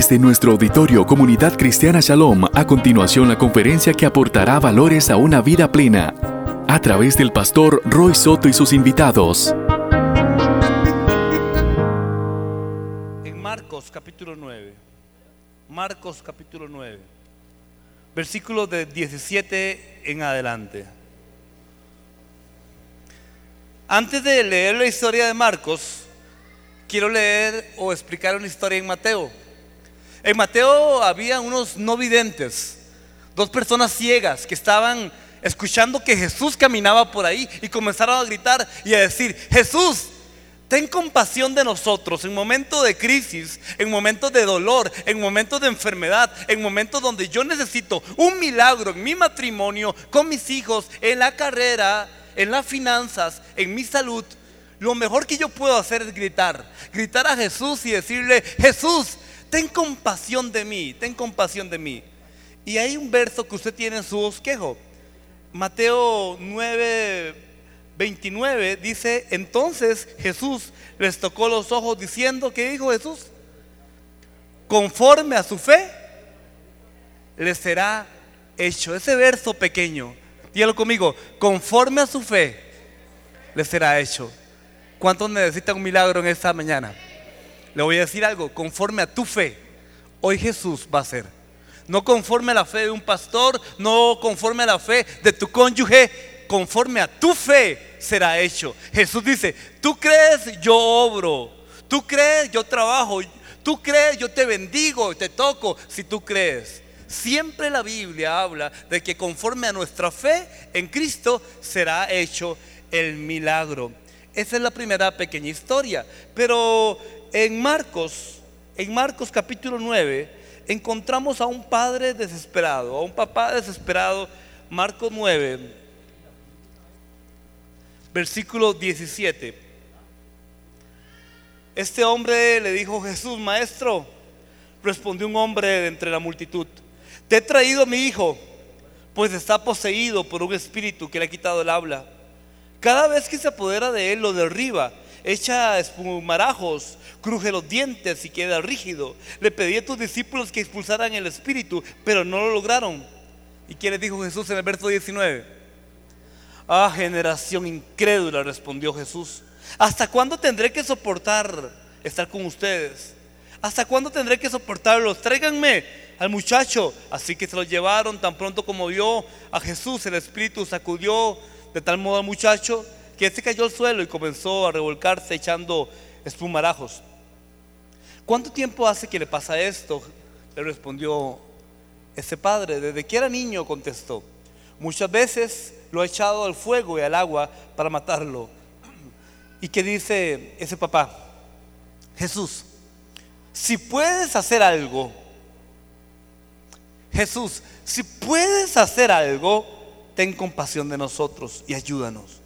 Desde nuestro auditorio Comunidad Cristiana Shalom, a continuación la conferencia que aportará valores a una vida plena, a través del pastor Roy Soto y sus invitados. En Marcos capítulo 9, Marcos capítulo 9, versículos de 17 en adelante. Antes de leer la historia de Marcos, quiero leer o explicar una historia en Mateo. En Mateo había unos no videntes, dos personas ciegas que estaban escuchando que Jesús caminaba por ahí y comenzaron a gritar y a decir, Jesús, ten compasión de nosotros en momentos de crisis, en momentos de dolor, en momentos de enfermedad, en momentos donde yo necesito un milagro en mi matrimonio, con mis hijos, en la carrera, en las finanzas, en mi salud. Lo mejor que yo puedo hacer es gritar, gritar a Jesús y decirle, Jesús, ten compasión de mí, ten compasión de mí. Y hay un verso que usted tiene en su bosquejo. Mateo 9, 29 dice, entonces Jesús les tocó los ojos diciendo, ¿qué dijo Jesús? Conforme a su fe, les será hecho. Ese verso pequeño, dígalo conmigo, conforme a su fe, les será hecho. ¿Cuántos necesitan un milagro en esta mañana? Le voy a decir algo, conforme a tu fe, hoy Jesús va a ser. No conforme a la fe de un pastor, no conforme a la fe de tu cónyuge, conforme a tu fe será hecho. Jesús dice, tú crees, yo obro. Tú crees, yo trabajo. Tú crees, yo te bendigo, te toco, si tú crees. Siempre la Biblia habla de que conforme a nuestra fe en Cristo será hecho el milagro. Esa es la primera pequeña historia. Pero en Marcos, en Marcos capítulo 9, encontramos a un padre desesperado, a un papá desesperado. Marcos 9, versículo 17. Este hombre le dijo Jesús, maestro, respondió un hombre de entre la multitud, te he traído a mi hijo, pues está poseído por un espíritu que le ha quitado el habla. Cada vez que se apodera de él lo derriba, echa espumarajos, cruje los dientes y queda rígido. Le pedí a tus discípulos que expulsaran el espíritu, pero no lo lograron. ¿Y qué les dijo Jesús en el verso 19? Ah, generación incrédula, respondió Jesús. ¿Hasta cuándo tendré que soportar estar con ustedes? ¿Hasta cuándo tendré que soportarlos? Tráiganme al muchacho. Así que se lo llevaron tan pronto como vio a Jesús. El espíritu sacudió de tal modo al muchacho que se cayó al suelo y comenzó a revolcarse echando espumarajos. ¿Cuánto tiempo hace que le pasa esto? Le respondió ese padre. Desde que era niño contestó. Muchas veces lo ha echado al fuego y al agua para matarlo. ¿Y qué dice ese papá? Jesús, si puedes hacer algo, Jesús, si puedes hacer algo, ten compasión de nosotros y ayúdanos.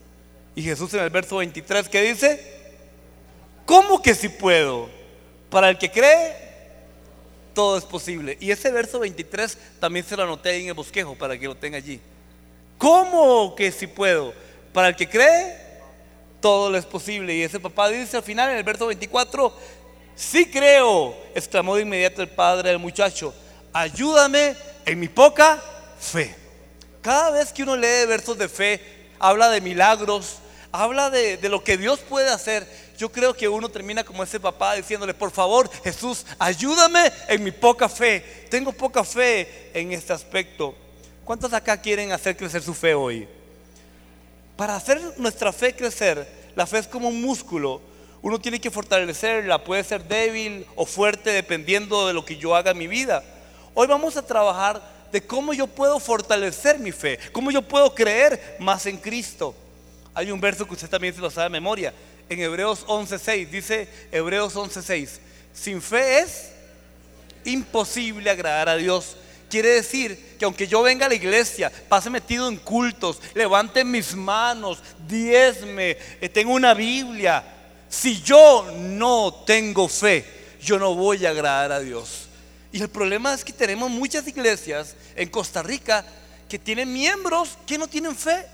Y Jesús en el verso 23 que dice, ¿cómo que si puedo? Para el que cree, todo es posible. Y ese verso 23 también se lo anoté en el bosquejo para que lo tenga allí. ¿Cómo que si puedo? Para el que cree, todo lo es posible. Y ese papá dice al final en el verso 24, sí creo, exclamó de inmediato el padre del muchacho, ayúdame en mi poca fe. Cada vez que uno lee versos de fe, habla de milagros, habla de, lo que Dios puede hacer. Yo creo que uno termina como ese papá diciéndole, por favor, Jesús, ayúdame en mi poca fe. Tengo poca fe en este aspecto. ¿Cuántos acá quieren hacer crecer su fe hoy? Para hacer nuestra fe crecer, la fe es como un músculo. Uno tiene que fortalecerla, puede ser débil o fuerte dependiendo de lo que yo haga en mi vida. Hoy vamos a trabajar de cómo yo puedo fortalecer mi fe, cómo yo puedo creer más en Cristo. Hay un verso que usted también se lo sabe de memoria. En Hebreos 11.6 dice Hebreos 11.6, sin fe es imposible agradar a Dios. Quiere decir que aunque yo venga a la iglesia, pase metido en cultos, levante mis manos, diezme, eh, tengo una Biblia, si yo no tengo fe, yo no voy a agradar a Dios. Y el problema es que tenemos muchas iglesias en Costa Rica que tienen miembros que no tienen fe,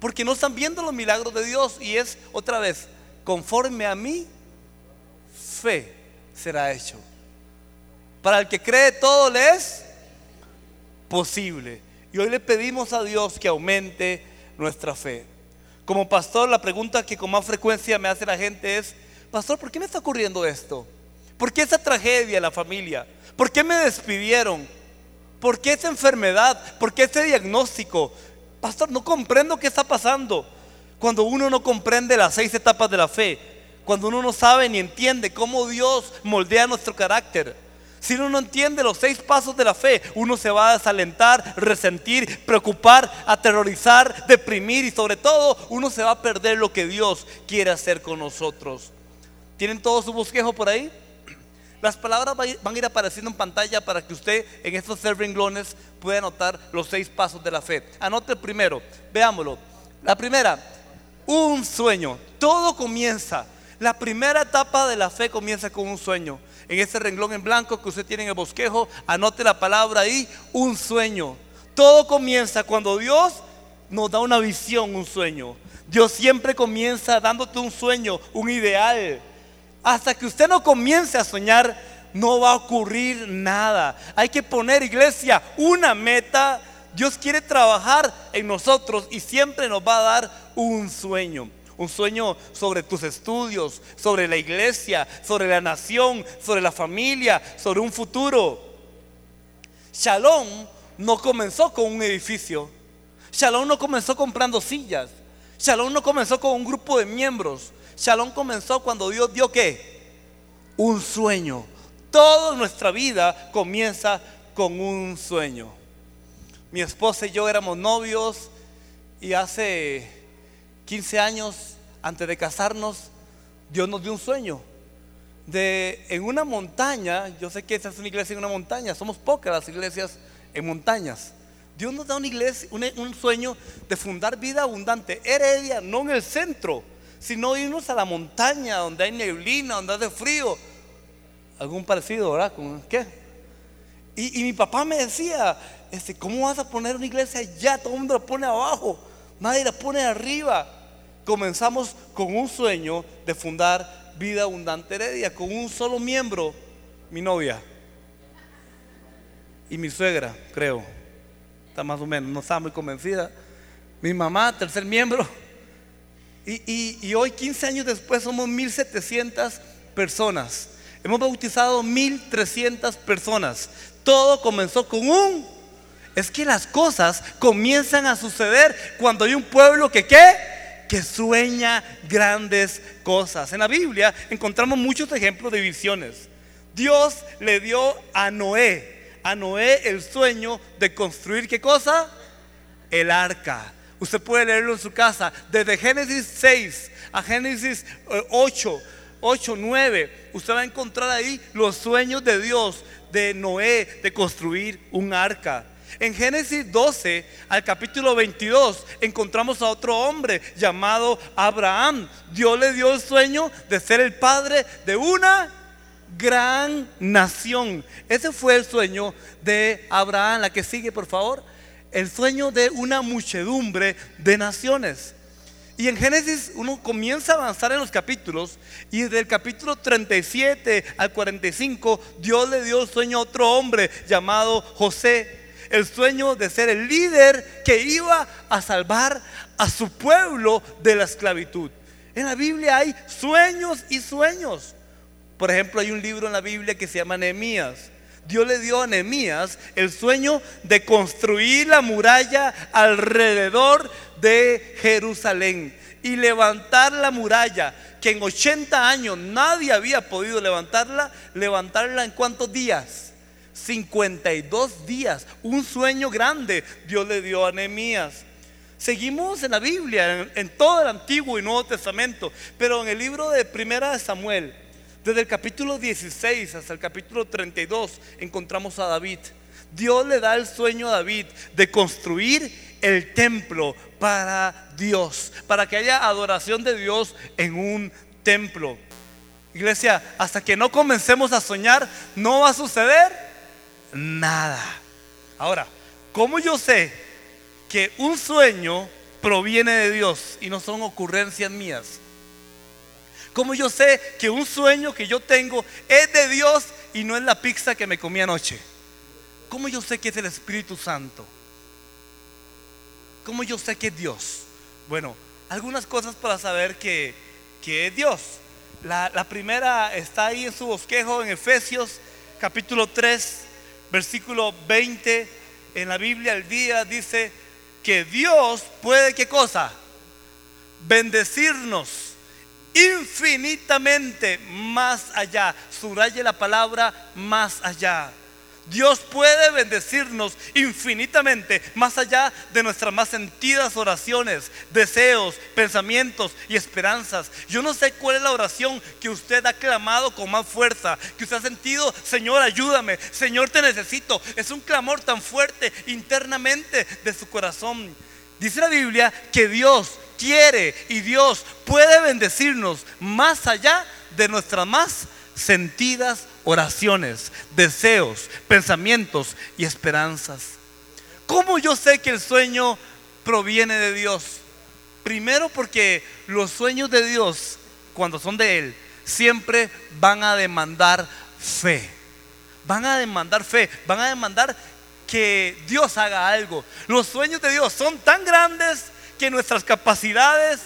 porque no están viendo los milagros de Dios. Y es otra vez, conforme a mi fe será hecho. Para el que cree todo le es posible. Y hoy le pedimos a Dios que aumente nuestra fe. Como pastor, la pregunta que con más frecuencia me hace la gente es, pastor, ¿por qué me está ocurriendo esto? ¿Por qué esa tragedia en la familia? ¿Por qué me despidieron? ¿Por qué esa enfermedad? ¿Por qué ese diagnóstico? Pastor, no comprendo qué está pasando. Cuando uno no comprende las seis etapas de la fe, cuando uno no sabe ni entiende cómo Dios moldea nuestro carácter, si uno no entiende los seis pasos de la fe, uno se va a desalentar, resentir, preocupar, aterrorizar, deprimir y sobre todo uno se va a perder lo que Dios quiere hacer con nosotros. ¿Tienen todo su bosquejo por ahí? Las palabras van a ir apareciendo en pantalla para que usted en estos seis renglones pueda anotar los seis pasos de la fe. Anote el primero, veámoslo. La primera, un sueño. Todo comienza. La primera etapa de la fe comienza con un sueño. En ese renglón en blanco que usted tiene en el bosquejo, anote la palabra ahí, un sueño. Todo comienza cuando Dios nos da una visión, un sueño. Dios siempre comienza dándote un sueño, un ideal. Hasta que usted no comience a soñar, no va a ocurrir nada. Hay que poner, iglesia, una meta. Dios quiere trabajar en nosotros y siempre nos va a dar un sueño. Un sueño sobre tus estudios, sobre la iglesia, sobre la nación, sobre la familia, sobre un futuro. Shalom no comenzó con un edificio. Shalom no comenzó comprando sillas. Shalom no comenzó con un grupo de miembros. Shalom comenzó cuando Dios dio qué? Un sueño. Toda nuestra vida comienza con un sueño. Mi esposa y yo éramos novios y hace 15 años antes de casarnos, Dios nos dio un sueño. De en una montaña, yo sé que esa es una iglesia en una montaña, somos pocas las iglesias en montañas. Dios nos da una iglesia, un, un sueño de fundar vida abundante. Heredia, no en el centro, sino irnos a la montaña donde hay neblina, donde hace frío. Algún parecido, ¿verdad? ¿Con qué? Y, mi papá me decía, este, ¿cómo vas a poner una iglesia allá? Todo el mundo la pone abajo, nadie la pone arriba. Comenzamos con un sueño de fundar Vida Abundante Heredia, con un solo miembro, mi novia y mi suegra, creo. Está más o menos, no estaba muy convencida. Mi mamá, tercer miembro y, hoy, 15 años después, somos 1.700 personas. Hemos bautizado 1.300 personas. Todo comenzó con un... Es que las cosas comienzan a suceder cuando hay un pueblo que qué? Que sueña grandes cosas. En la Biblia encontramos muchos ejemplos de visiones. Dios le dio a Noé, a Noé el sueño de construir qué cosa? El arca. Usted puede leerlo en su casa. Desde Génesis 6 a Génesis 8, 8, 9. Usted va a encontrar ahí los sueños de Dios, de Noé, de construir un arca. En Génesis 12 al capítulo 22 encontramos a otro hombre llamado Abraham. Dios le dio el sueño de ser el padre de una gran nación. Ese fue el sueño de Abraham. La que sigue, por favor el sueño de una muchedumbre de naciones. Y en Génesis uno comienza a avanzar en los capítulos y desde el capítulo 37 al 45 Dios le dio el sueño a otro hombre llamado José. El sueño de ser el líder que iba a salvar a su pueblo de la esclavitud. En la Biblia hay sueños y sueños. Por ejemplo, hay un libro en la Biblia que se llama Nehemías Dios le dio a Nehemías el sueño de construir la muralla alrededor de Jerusalén y levantar la muralla que en 80 años nadie había podido levantarla, levantarla en cuántos días? 52 días, un sueño grande Dios le dio a Nehemías. Seguimos en la Biblia, en, en, todo el Antiguo y Nuevo Testamento, pero en el libro de Primera de Samuel, desde el capítulo 16 hasta el capítulo 32 encontramos a David. Dios le da el sueño a David de construir el templo para Dios, para que haya adoración de Dios en un templo. Iglesia, hasta que no comencemos a soñar, no va a suceder nada. Ahora, ¿cómo yo sé que un sueño proviene de Dios y no son ocurrencias mías? ¿Cómo yo sé que un sueño que yo tengo es de Dios y no es la pizza que me comí anoche? ¿Cómo yo sé que es el Espíritu Santo? ¿Cómo yo sé que es Dios? Bueno, algunas cosas para saber que, es Dios. La, la primera está ahí en su bosquejo en Efesios capítulo 3, versículo 20. En la Biblia el día dice que Dios puede, ¿qué cosa? Bendecirnos infinitamente más allá. Subraye la palabra más allá. Dios puede bendecirnos infinitamente más allá de nuestras más sentidas oraciones, deseos, pensamientos y esperanzas. Yo no sé cuál es la oración que usted ha clamado con más fuerza, que usted ha sentido, Señor, ayúdame, Señor, te necesito. Es un clamor tan fuerte internamente de su corazón. Dice la Biblia que Dios quiere y Dios puede bendecirnos más allá de nuestras más sentidas oraciones, deseos, pensamientos y esperanzas. ¿Cómo yo sé que el sueño proviene de Dios? Primero porque los sueños de Dios, cuando son de Él, siempre van a demandar fe. Van a demandar fe, van a demandar que Dios haga algo. Los sueños de Dios son tan grandes que nuestras capacidades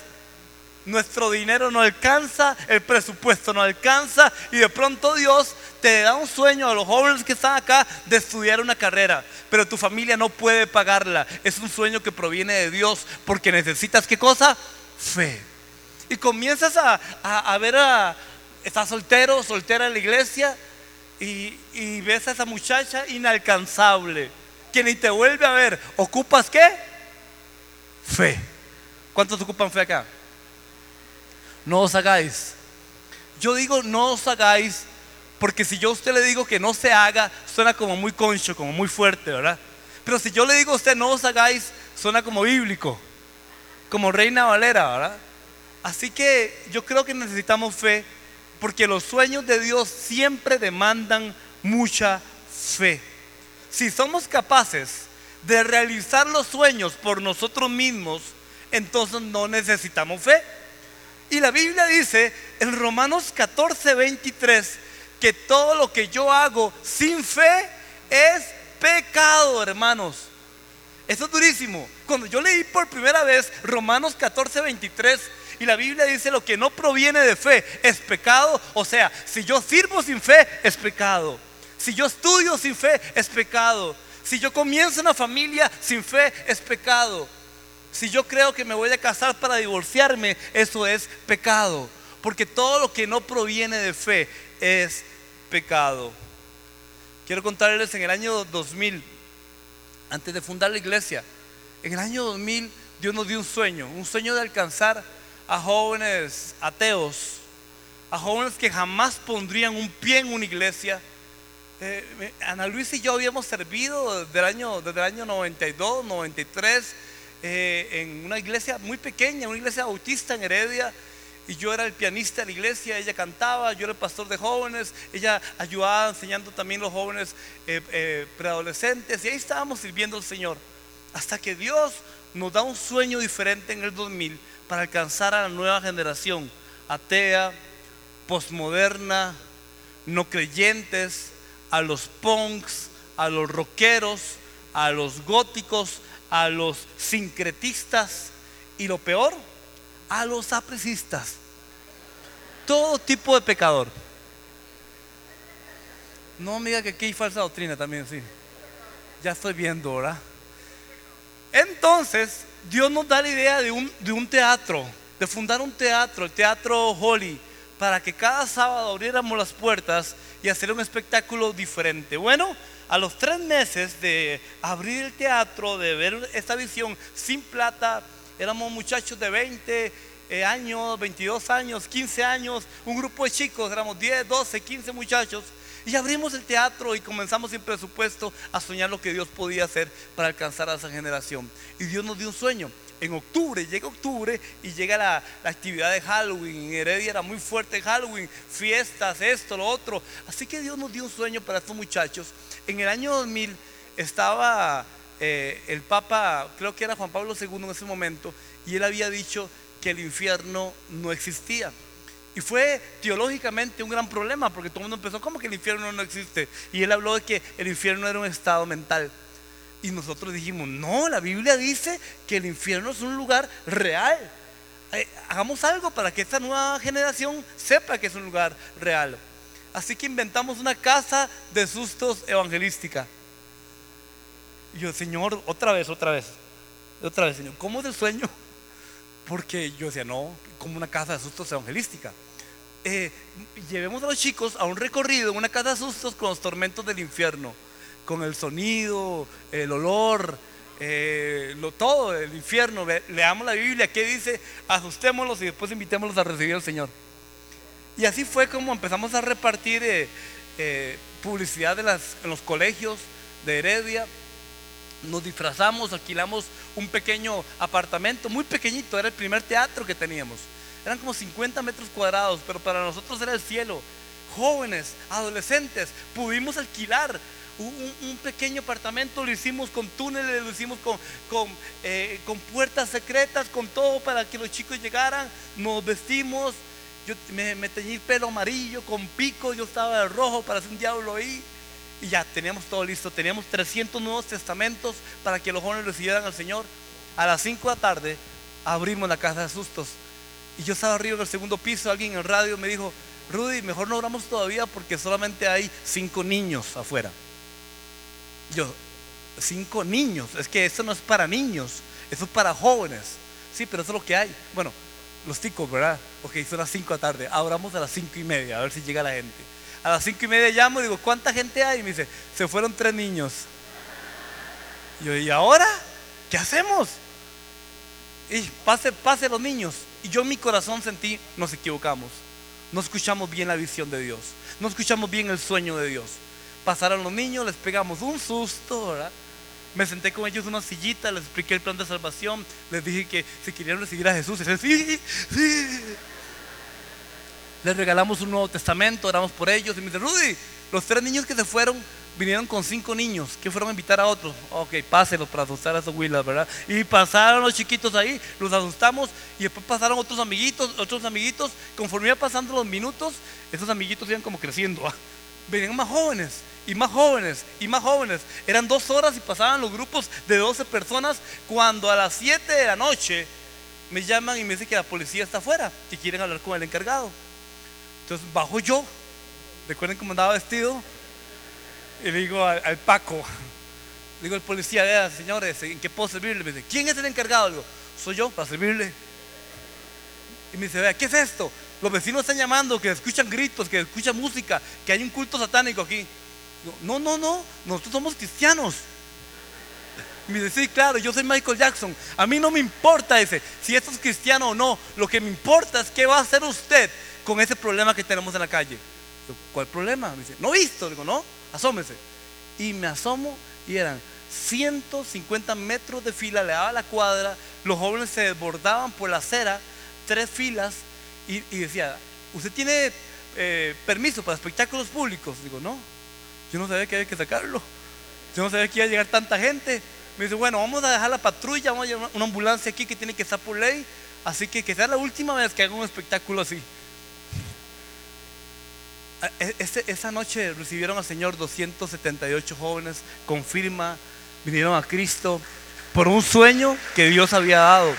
nuestro dinero no alcanza, el presupuesto no alcanza y de pronto Dios te da un sueño a los jóvenes que están acá de estudiar una carrera, pero tu familia no puede pagarla. Es un sueño que proviene de Dios porque necesitas qué cosa? Fe. Y comienzas a, ver a, estás soltero, soltera en la iglesia y, y ves a esa muchacha inalcanzable que ni te vuelve a ver. ¿Ocupas qué? Fe. ¿Cuántos ocupan fe acá? no os hagáis. Yo digo no os hagáis porque si yo a usted le digo que no se haga, suena como muy concho, como muy fuerte, ¿verdad? Pero si yo le digo a usted no os hagáis, suena como bíblico, como reina valera, ¿verdad? Así que yo creo que necesitamos fe porque los sueños de Dios siempre demandan mucha fe. Si somos capaces de realizar los sueños por nosotros mismos, entonces no necesitamos fe. Y la Biblia dice en Romanos 14, 23 que todo lo que yo hago sin fe es pecado, hermanos. Eso es durísimo. Cuando yo leí por primera vez Romanos 14, 23 y la Biblia dice lo que no proviene de fe es pecado, o sea, si yo sirvo sin fe es pecado. Si yo estudio sin fe es pecado. Si yo comienzo una familia sin fe es pecado. Si yo creo que me voy a casar para divorciarme, eso es pecado. Porque todo lo que no proviene de fe es pecado. Quiero contarles en el año 2000, antes de fundar la iglesia, en el año 2000 Dios nos dio un sueño, un sueño de alcanzar a jóvenes ateos, a jóvenes que jamás pondrían un pie en una iglesia. Eh, Ana Luis y yo habíamos servido desde el año, desde el año 92, 93 eh, en una iglesia muy pequeña, una iglesia bautista en Heredia. Y yo era el pianista de la iglesia, ella cantaba, yo era el pastor de jóvenes, ella ayudaba enseñando también los jóvenes eh, eh, preadolescentes. Y ahí estábamos sirviendo al Señor. Hasta que Dios nos da un sueño diferente en el 2000 para alcanzar a la nueva generación, atea, posmoderna, no creyentes, a los punks, a los rockeros, a los góticos, a los sincretistas y lo peor, a los apresistas. Todo tipo de pecador. No me que aquí hay falsa doctrina también, sí. Ya estoy viendo, ¿verdad? Entonces, Dios nos da la idea de un, de un teatro, de fundar un teatro, el Teatro Holy, para que cada sábado abriéramos las puertas y hacer un espectáculo diferente. Bueno, a los tres meses de abrir el teatro, de ver esta visión sin plata, éramos muchachos de 20 eh, años, 22 años, 15 años, un grupo de chicos, éramos 10, 12, 15 muchachos. Y abrimos el teatro y comenzamos sin presupuesto a soñar lo que Dios podía hacer para alcanzar a esa generación. Y Dios nos dio un sueño en octubre, llega octubre y llega la, actividad de Halloween. En Heredia era muy fuerte Halloween, fiestas, esto, lo otro. Así que Dios nos dio un sueño para estos muchachos. En el año 2000 estaba eh, el Papa, creo que era Juan Pablo II en ese momento, y él había dicho que el infierno no existía. Y fue teológicamente un gran problema porque todo el mundo empezó como que el infierno no existe. Y él habló de que el infierno era un estado mental. Y nosotros dijimos, no, la Biblia dice que el infierno es un lugar real. Eh, hagamos algo para que esta nueva generación sepa que es un lugar real. Así que inventamos una casa de sustos evangelística. Y yo, Señor, otra vez, otra vez, otra vez, Señor, ¿cómo es el sueño? Porque yo decía, no, como una casa de sustos evangelística. Eh, llevemos a los chicos a un recorrido una casa de sustos con los tormentos del infierno, con el sonido, el olor, eh, lo, todo el infierno. leamos la Biblia, ¿qué dice? Asustémoslos y después invitémoslos a recibir al Señor. Y así fue como empezamos a repartir eh, publicidad en los colegios de Heredia nos disfrazamos, alquilamos un pequeño apartamento, muy pequeñito, era el primer teatro que teníamos. Eran como 50 metros cuadrados, pero para nosotros era el cielo. Jóvenes, adolescentes, pudimos alquilar un, pequeño apartamento, lo hicimos con túneles, lo hicimos eh, con, puertas secretas, con todo para que los chicos llegaran. Nos vestimos, yo me, me teñí el pelo amarillo, con pico, yo estaba de rojo para hacer un diablo ahí. Y ya teníamos todo listo. Teníamos 300 nuevos testamentos para que los jóvenes recibieran al Señor. A las 5 de la tarde abrimos la casa de sustos. Y yo estaba arriba en el segundo piso. Alguien en el radio me dijo: Rudy, mejor no oramos todavía porque solamente hay cinco niños afuera. Yo, cinco niños. Es que eso no es para niños, eso es para jóvenes. Sí, pero eso es lo que hay. Bueno, los ticos, ¿verdad? Ok, son las 5 de la tarde. Abramos a las 5 y media, a ver si llega la gente. A las cinco y media llamo y digo, ¿cuánta gente hay? Y me dice, se fueron tres niños. Y yo, ¿y ahora? ¿Qué hacemos? Y pase, pase los niños. Y yo en mi corazón sentí, nos equivocamos. No escuchamos bien la visión de Dios. No escuchamos bien el sueño de Dios. Pasaron los niños, les pegamos un susto, ¿verdad? Me senté con ellos en una sillita, les expliqué el plan de salvación, les dije que si querían recibir a Jesús, dije, sí, sí les regalamos un Nuevo Testamento, oramos por ellos. Y me dice, Rudy, los tres niños que se fueron vinieron con cinco niños que fueron a invitar a otros. Ok, pásenlos para asustar a esos huilas, ¿verdad? Y pasaron los chiquitos ahí, los asustamos y después pasaron otros amiguitos, otros amiguitos. Conforme iban pasando los minutos, esos amiguitos iban como creciendo. ¿ah? Venían más jóvenes y más jóvenes y más jóvenes. Eran dos horas y pasaban los grupos de 12 personas cuando a las 7 de la noche me llaman y me dicen que la policía está afuera y quieren hablar con el encargado. Entonces bajo yo, recuerden cómo andaba vestido, y le digo al, Paco, le digo al policía, vea, señores, ¿en qué puedo servirle? Me dice, ¿quién es el encargado? Le digo, soy yo para servirle. Y me dice, vea, ¿qué es esto? Los vecinos están llamando, que escuchan gritos, que escuchan música, que hay un culto satánico aquí. No, no, no, nosotros somos cristianos. Me dice, sí, claro, yo soy Michael Jackson. A mí no me importa ese, si esto es cristiano o no. Lo que me importa es qué va a hacer usted con ese problema que tenemos en la calle. ¿Cuál problema? Me dice, no visto. Digo, no, asómese. Y me asomo y eran 150 metros de fila, le daba la cuadra, los jóvenes se desbordaban por la acera, tres filas, y, decía, ¿usted tiene eh, permiso para espectáculos públicos? Digo, no, yo no sabía que había que sacarlo, yo no sabía que iba a llegar tanta gente. Me dice, bueno, vamos a dejar la patrulla, vamos a llevar una ambulancia aquí que tiene que estar por ley, así que que sea la última vez que haga un espectáculo así. E, esa noche recibieron al Señor 278 jóvenes con firma, vinieron a Cristo por un sueño que Dios había dado.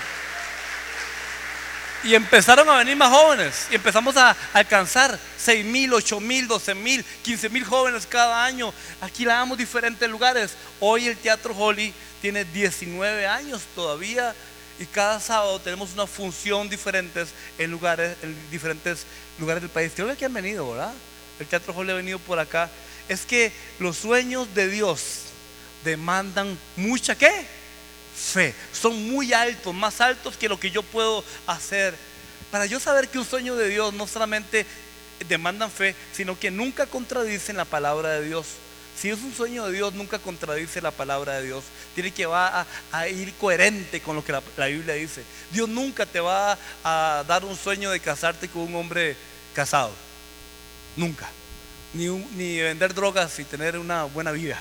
Y empezaron a venir más jóvenes y empezamos a alcanzar 6 mil, 8 mil, 12 mil, 15 mil jóvenes cada año. Aquí damos diferentes lugares. Hoy el Teatro Holly tiene 19 años todavía y cada sábado tenemos una función diferentes en lugares, en diferentes lugares del país. Creo que han venido, ¿verdad? el Teatro Holly ha venido por acá, es que los sueños de Dios demandan mucha qué? Fe. Son muy altos, más altos que lo que yo puedo hacer. Para yo saber que un sueño de Dios no solamente demandan fe, sino que nunca contradicen la palabra de Dios. Si es un sueño de Dios, nunca contradice la palabra de Dios. Tiene que va a, ir coherente con lo que la, Biblia dice. Dios nunca te va a dar un sueño de casarte con un hombre casado. Nunca. Ni, ni vender drogas y tener una buena vida.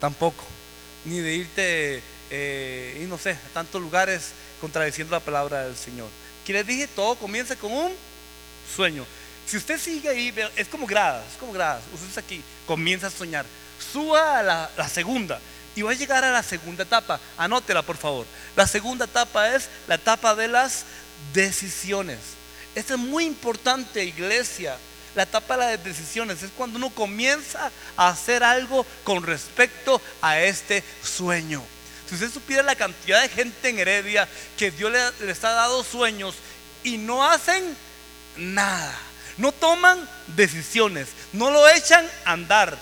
Tampoco. Ni de irte, eh, y no sé, tantos lugares contradiciendo la palabra del Señor. Que les dije, todo comienza con un sueño. Si usted sigue ahí, es como gradas, es como gradas. Usted está aquí, comienza a soñar. Suba a la, la segunda y va a llegar a la segunda etapa. Anótela, por favor. La segunda etapa es la etapa de las decisiones. Esto es muy importante, iglesia. La etapa de las decisiones es cuando uno comienza a hacer algo con respecto a este sueño. Si usted supiera la cantidad de gente en Heredia que Dios le, les ha dado sueños y no hacen nada, no toman decisiones, no lo echan a andar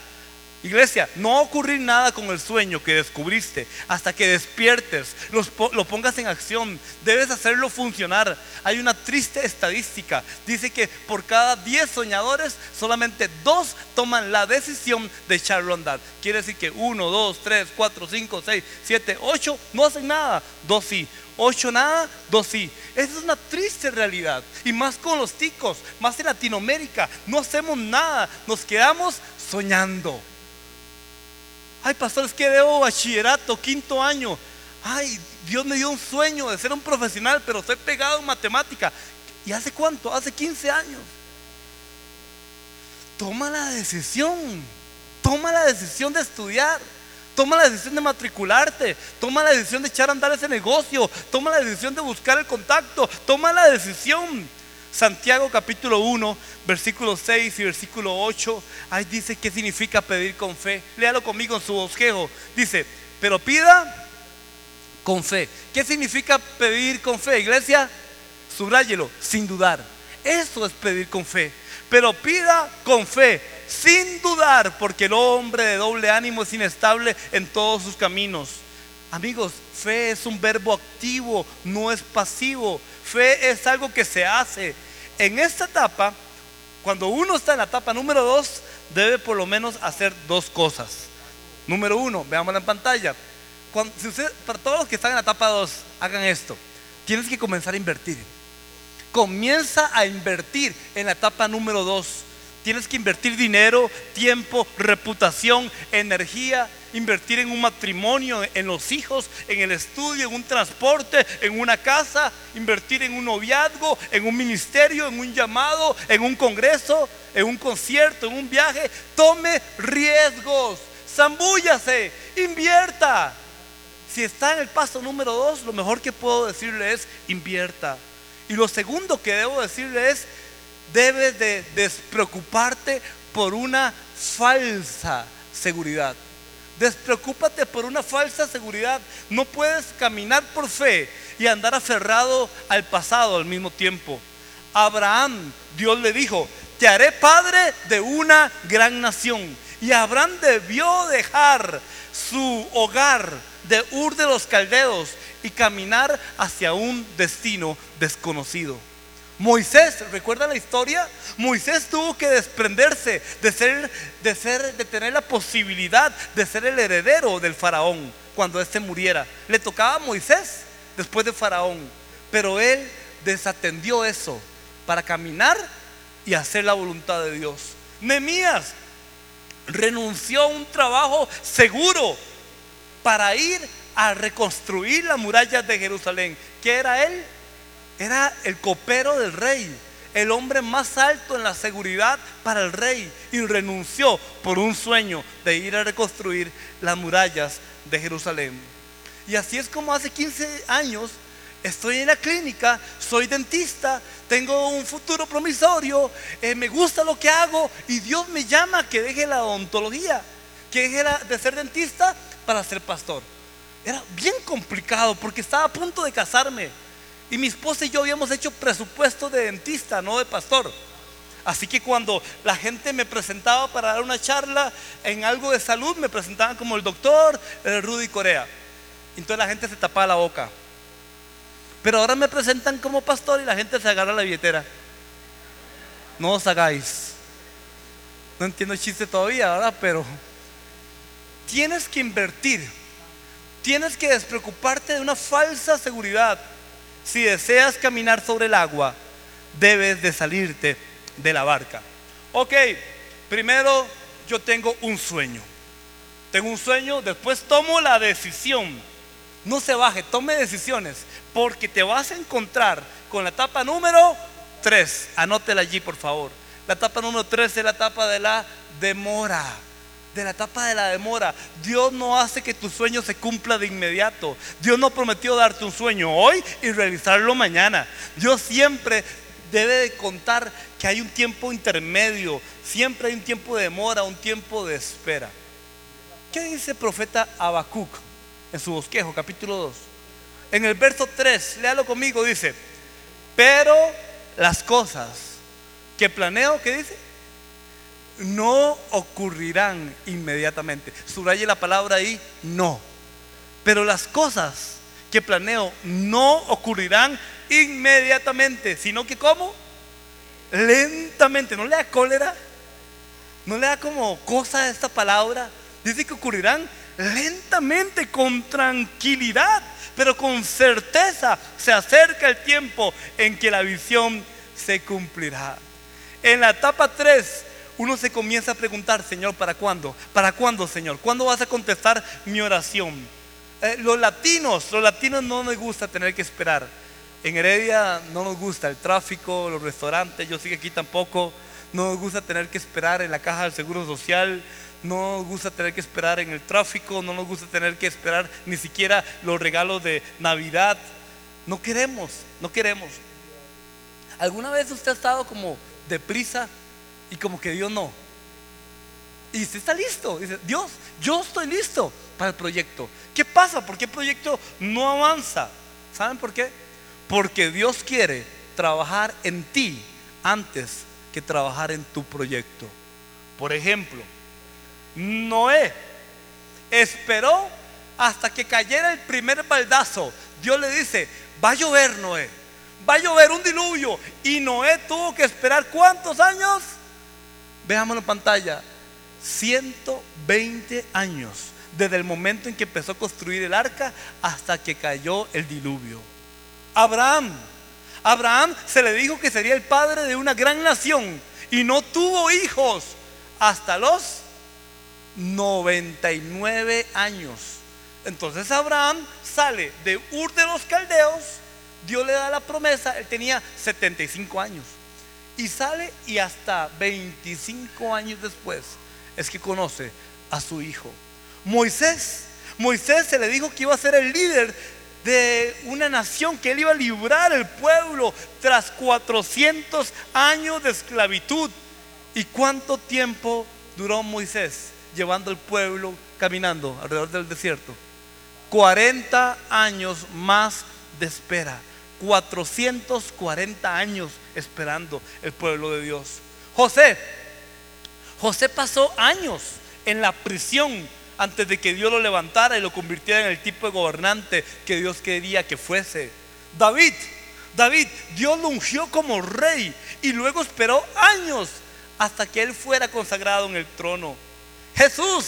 Iglesia, no va a ocurrir nada con el sueño que descubriste hasta que despiertes, lo pongas en acción, debes hacerlo funcionar. Hay una triste estadística, dice que por cada 10 soñadores, solamente dos toman la decisión de echarlo a andar. Quiere decir que 1, 2, 3, 4, 5, 6, 7, 8 no hacen nada, dos sí. Ocho nada, dos sí. Esa es una triste realidad. Y más con los ticos, más en Latinoamérica. No hacemos nada, nos quedamos soñando. Ay, pastor, es que debo bachillerato, quinto año. Ay, Dios me dio un sueño de ser un profesional, pero estoy pegado en matemática. ¿Y hace cuánto? Hace 15 años. Toma la decisión. Toma la decisión de estudiar. Toma la decisión de matricularte. Toma la decisión de echar a andar ese negocio. Toma la decisión de buscar el contacto. Toma la decisión. Santiago capítulo 1, versículo 6 y versículo 8, ahí dice qué significa pedir con fe. Léalo conmigo en su bosquejo. Dice, pero pida con fe. ¿Qué significa pedir con fe, iglesia? Subráyelo, sin dudar. Eso es pedir con fe. Pero pida con fe, sin dudar, porque el hombre de doble ánimo es inestable en todos sus caminos. Amigos, fe es un verbo activo, no es pasivo. Fe es algo que se hace. En esta etapa, cuando uno está en la etapa número dos, debe por lo menos hacer dos cosas. Número uno, veámosla en pantalla. para todos los que están en la etapa dos, hagan esto. Tienes que comenzar a invertir. Comienza a invertir en la etapa número dos. Tienes que invertir dinero, tiempo, reputación, energía, invertir en un matrimonio, en los hijos, en el estudio, en un transporte, en una casa, invertir en un noviazgo, en un ministerio, en un llamado, en un congreso, en un concierto, en un viaje. Tome riesgos, zambúllase, invierta. Si está en el paso número dos, lo mejor que puedo decirle es invierta. Y lo segundo que debo decirle es, debes de despreocuparte por una falsa seguridad. Despreocúpate por una falsa seguridad. No puedes caminar por fe y andar aferrado al pasado al mismo tiempo. Abraham, Dios le dijo, te haré padre de una gran nación. Y Abraham debió dejar su hogar de Ur de los Caldeos y caminar hacia un destino desconocido. Moisés, ¿recuerda la historia? Moisés tuvo que desprenderse de ser, de ser, de tener la posibilidad de ser el heredero del faraón cuando éste muriera. Le tocaba a Moisés después de faraón, pero él desatendió eso para caminar y hacer la voluntad de Dios. Nemías renunció a un trabajo seguro para ir a reconstruir las murallas de Jerusalén. ¿Qué era él? Era el copero del rey, el hombre más alto en la seguridad para el rey y renunció por un sueño de ir a reconstruir las murallas de Jerusalén. Y así es como hace 15 años estoy en la clínica, soy dentista, tengo un futuro promisorio, eh, me gusta lo que hago y Dios me llama que deje la odontología, que deje de ser dentista para ser pastor. Era bien complicado porque estaba a punto de casarme y mi esposa y yo habíamos hecho presupuesto de dentista, no de pastor. Así que cuando la gente me presentaba para dar una charla en algo de salud, me presentaban como el doctor Rudy Corea. Entonces la gente se tapaba la boca. Pero ahora me presentan como pastor y la gente se agarra la billetera. No os hagáis. No entiendo el chiste todavía, ¿verdad? Pero tienes que invertir. Tienes que despreocuparte de una falsa seguridad si deseas caminar sobre el agua, debes de salirte de la barca. Ok, primero yo tengo un sueño. Tengo un sueño, después tomo la decisión. No se baje, tome decisiones, porque te vas a encontrar con la etapa número 3, anótela allí por favor. La etapa número 3 es la etapa de la demora. De la etapa de la demora. Dios no hace que tu sueño se cumpla de inmediato. Dios no prometió darte un sueño hoy y realizarlo mañana. Dios siempre debe de contar que hay un tiempo intermedio. Siempre hay un tiempo de demora, un tiempo de espera. ¿Qué dice el profeta Habacuc en su bosquejo, capítulo 2? En el verso 3, léalo conmigo, dice, pero las cosas que planeo, ¿qué dice? No ocurrirán inmediatamente. Subraye la palabra ahí, no. Pero las cosas que planeo no ocurrirán inmediatamente, sino que ¿cómo? Lentamente. ¿No le da cólera? ¿No le da como cosa esta palabra? Dice que ocurrirán lentamente, con tranquilidad, pero con certeza se acerca el tiempo en que la visión se cumplirá. En la etapa 3, uno se comienza a preguntar, Señor, ¿para cuándo? ¿Para cuándo, Señor? ¿Cuándo vas a contestar mi oración? Eh, los latinos, los latinos no nos gusta tener que esperar. En Heredia no nos gusta el tráfico, los restaurantes, yo sé que aquí tampoco. No nos gusta tener que esperar en la caja del Seguro Social, no nos gusta tener que esperar en el tráfico, no nos gusta tener que esperar ni siquiera los regalos de Navidad. No queremos, no queremos. ¿Alguna vez usted ha estado como deprisa y como que Dios no. Y usted está listo. Dice, Dios, yo estoy listo para el proyecto. ¿Qué pasa? ¿Por qué el proyecto no avanza? ¿Saben por qué? Porque Dios quiere trabajar en ti antes que trabajar en tu proyecto. Por ejemplo, Noé esperó hasta que cayera el primer baldazo. Dios le dice, va a llover Noé va a llover un diluvio. Y Noé tuvo que esperar cuántos años? Veamos en pantalla. 120 años. Desde el momento en que empezó a construir el arca hasta que cayó el diluvio. Abraham. Abraham se le dijo que sería el padre de una gran nación y no tuvo hijos hasta los 99 años. Entonces Abraham sale de Ur de los Caldeos Dios le da la promesa, él tenía 75 años. Y sale y hasta 25 años después es que conoce a su hijo. Moisés, Moisés se le dijo que iba a ser el líder de una nación, que él iba a librar el pueblo tras 400 años de esclavitud. ¿Y cuánto tiempo duró Moisés llevando el pueblo caminando alrededor del desierto? 40 años más de espera. 440 años esperando el pueblo de Dios. José, José pasó años en la prisión antes de que Dios lo levantara y lo convirtiera en el tipo de gobernante que Dios quería que fuese. David, David, Dios lo ungió como rey y luego esperó años hasta que él fuera consagrado en el trono. Jesús,